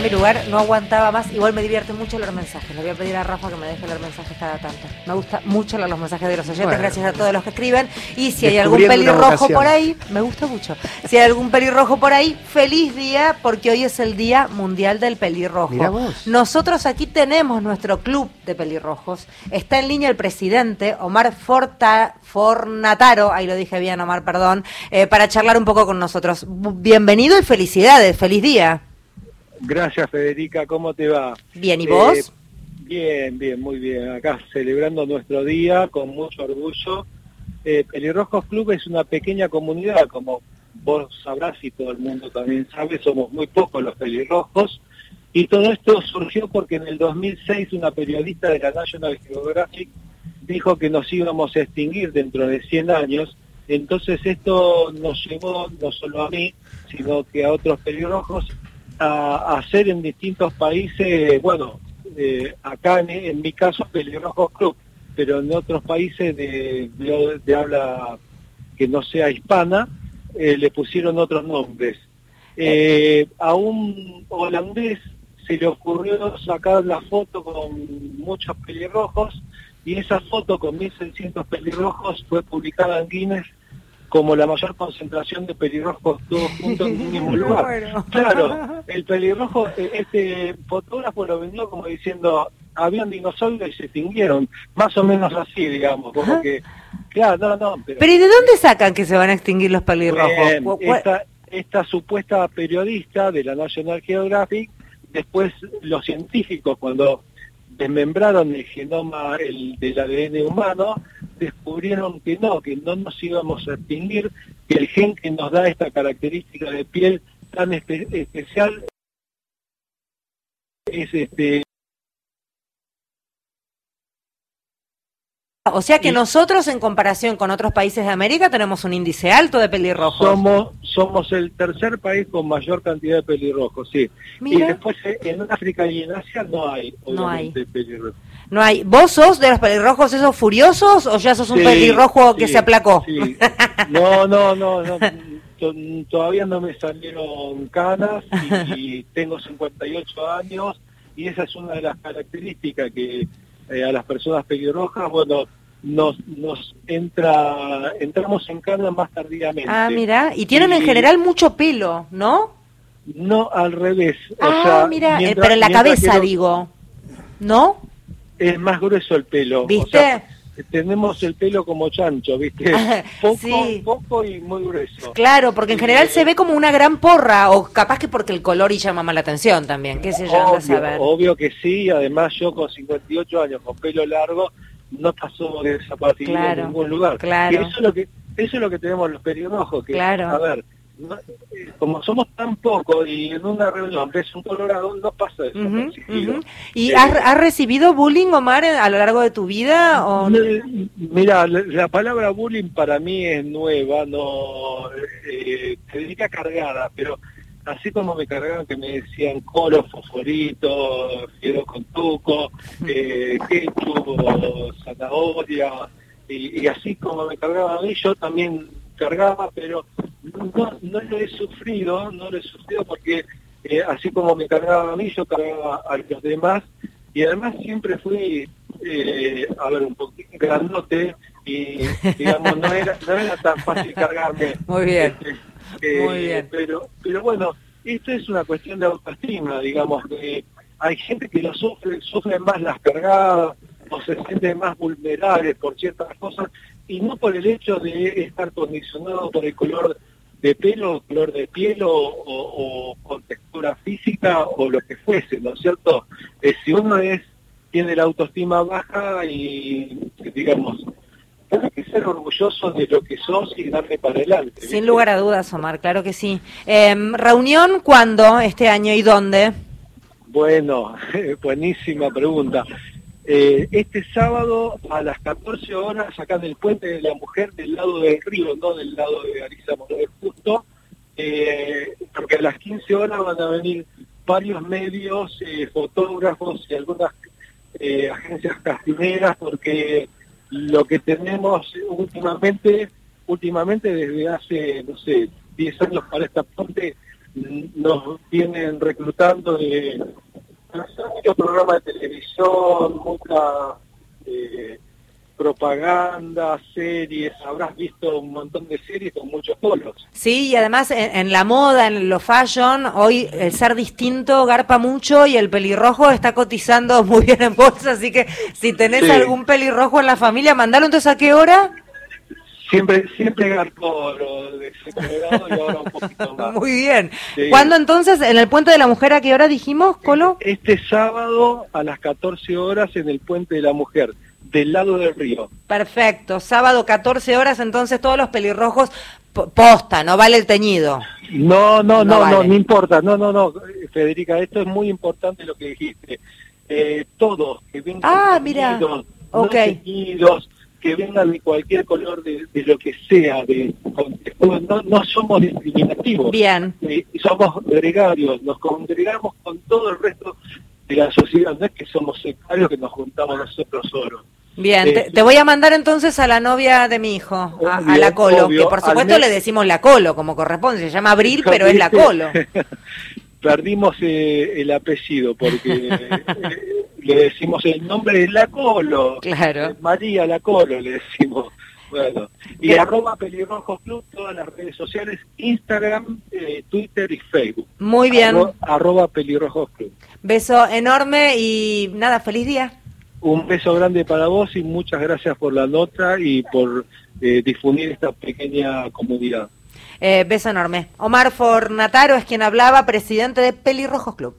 cambié mi lugar, no aguantaba más. Igual me divierte mucho leer mensajes. Le voy a pedir a Rafa que me deje leer mensajes cada tanto. Me gusta mucho leer los mensajes de los oyentes, Bueno. gracias a todos los que escriben. Y si hay algún pelirrojo por ahí, me gusta mucho. Si hay algún pelirrojo por ahí, feliz día, porque hoy es el Día Mundial del Pelirrojo. Mirá vos. Nosotros aquí tenemos nuestro club de pelirrojos. Está en línea el presidente, Omar Forta, Fornataro, ahí lo dije bien, Omar, perdón, eh, para charlar un poco con nosotros. Bienvenido y felicidades, feliz día. Gracias Federica, ¿cómo te va? Bien, ¿y Eh, vos? bien, bien, muy bien. Acá celebrando nuestro día con mucho orgullo. Eh, Pelirrojos Club es una pequeña comunidad, como vos sabrás y todo el mundo también sabe, somos muy pocos los pelirrojos. Y todo esto surgió porque en el 2006 una periodista de la National Geographic dijo que nos íbamos a extinguir dentro de 100 años. Entonces esto nos llevó no solo a mí, sino que a otros pelirrojos a, hacer en distintos países, bueno, eh, acá en, mi caso Pelirrojos Club, pero en otros países de, de- de habla que no sea hispana, eh, le pusieron otros nombres. Eh, a un holandés se le ocurrió sacar la foto con muchos pelirrojos y esa foto con 1.600 pelirrojos fue publicada en Guinness como la mayor concentración de pelirrojos todos juntos en un mismo lugar. Bueno. Claro, el pelirrojo, eh, este fotógrafo lo vendió como diciendo, habían dinosaurios y se extinguieron, más o menos así, digamos, como que, claro, no, no, pero... Pero ¿y de dónde sacan que se van a extinguir los pelirrojos? Esta, esta supuesta periodista de la National Geographic, después los científicos cuando desmembraron el genoma el, del ADN humano, descubrieron que no, que no nos íbamos a extinguir, que el gen que nos da esta característica de piel tan espe- especial es este O sea que y- nosotros en comparación con otros países de América tenemos un índice alto de pelirrojos. somos somos el tercer país con mayor cantidad de pelirrojos, sí. Y después eh, en África y en Asia no hay, No hay. obviamente, pelirrojos. no hay. ¿Vos sos de los pelirrojos esos furiosos o ya sos un Sí, pelirrojo que sí, se aplacó? sí. No, no, no, no. To- Todavía no me salieron canas y, y tengo 58 años y esa es una de las características que eh, a las personas pelirrojas, bueno, nos, nos entra, entramos en canas más tardíamente. Ah, mira, y tienen en general mucho pelo, ¿no? No al revés. o ah, sea, mira, eh, mientras- pero en la cabeza digo, ¿no? Es más grueso el pelo. o ¿Viste? sea, tenemos el pelo como chancho, ¿viste? Poco, Sí. poco y muy grueso. Claro, porque en general se ve como una gran porra, o capaz que porque el color y llama más la atención también, qué sé yo, a Obvio, saber. obvio que sí, además yo con 58 años con pelo largo no pasó desapercibido Claro, en ningún lugar. claro. Y eso es lo que eso es lo que tenemos los pelirrojos, que Claro. a ver, no- eh, como somos tan pocos y en una reunión ves un colorado, no pasa Ujú, desapercibido. ujú. ¿Y Eh, has, has recibido bullying, Omar, a lo largo de tu vida? O... Mira, la, la palabra bullying para mí es nueva, no eh, te diría cargada, pero así como me cargaban que me decían colo, fosforito, fiero con tuco, eh, ketchup, zanahoria, y, y así como me cargaban a mí, yo también cargaba, pero no, no lo he sufrido, no lo he sufrido porque eh, así como me cargaba a mí, yo cargaba a los demás, y además siempre fui, eh, a ver, un poquito grandote, y digamos, no era, no era tan fácil cargarme. Muy bien. Eh, Muy bien. Pero, pero bueno, esto es una cuestión de autoestima, digamos, que hay gente que lo sufre, sufre más las cargadas, o se siente más vulnerables por ciertas cosas, y no por el hecho de estar condicionado por el color de pelo, color de piel o, o- o con textura física o lo que fuese, ¿no es cierto? Eh, si uno es tiene la autoestima baja y, digamos, tiene que ser orgulloso de lo que sos y darle para adelante. Sin lugar a dudas, Omar, claro que sí. Em, ¿Reunión cuándo este año y dónde? Bueno, buenísima pregunta. Eh, este sábado a las 14 horas, acá en el Puente de la Mujer, del lado del río, no del lado de Arisa Morales Justo, eh, porque a las 15 horas van a venir varios medios, eh, fotógrafos y algunas agencias castineras, porque lo que tenemos últimamente, últimamente desde hace, no sé, 10 años para esta parte, nos vienen reclutando de muchos programas de televisión, mucha eh, propaganda, series, habrás visto un montón de series con muchos polos. Sí, y además en, la moda, en lo fashion, hoy el ser distinto garpa mucho y el pelirrojo está cotizando muy bien en bolsa, así que si tenés algún pelirrojo en la familia, mandalo entonces a qué hora. Siempre, siempre garpó lo de y ahora un poquito más. Muy bien. ¿Cuándo entonces, en el Puente de la Mujer, a qué hora dijimos, Colo? Este sábado a las 14 horas en el Puente de la Mujer del lado del río. Perfecto, sábado 14 horas, entonces todos los pelirrojos posta, no vale el teñido. No, no, no, no, no, importa, no, no, no, Federica, esto es muy importante lo que dijiste. Eh, todos que vengan ah, mira. okay. que vengan de cualquier color de, lo que sea, de, no, no somos discriminativos. Bien. Eh, somos gregarios, nos congregamos con todo el resto de la sociedad, no es que somos sectarios que nos juntamos nosotros solos. Bien, eh, te, voy a mandar entonces a la novia de mi hijo, a, la Colo, que por supuesto le decimos la Colo, como corresponde, se llama Abril, pero es la Colo. Perdimos eh, el apellido porque eh, le decimos el nombre de la Colo. Claro. María la Colo le decimos. Bueno, y arroba pelirrojos club, todas las redes sociales, Instagram, Twitter y Facebook. Muy bien. arroba pelirrojos club. Beso enorme y nada, feliz día. Un beso grande para vos y muchas gracias por la nota y por eh, difundir esta pequeña comunidad. Eh, beso enorme. Omar Fornataro es quien hablaba, presidente de Pelirrojos Club.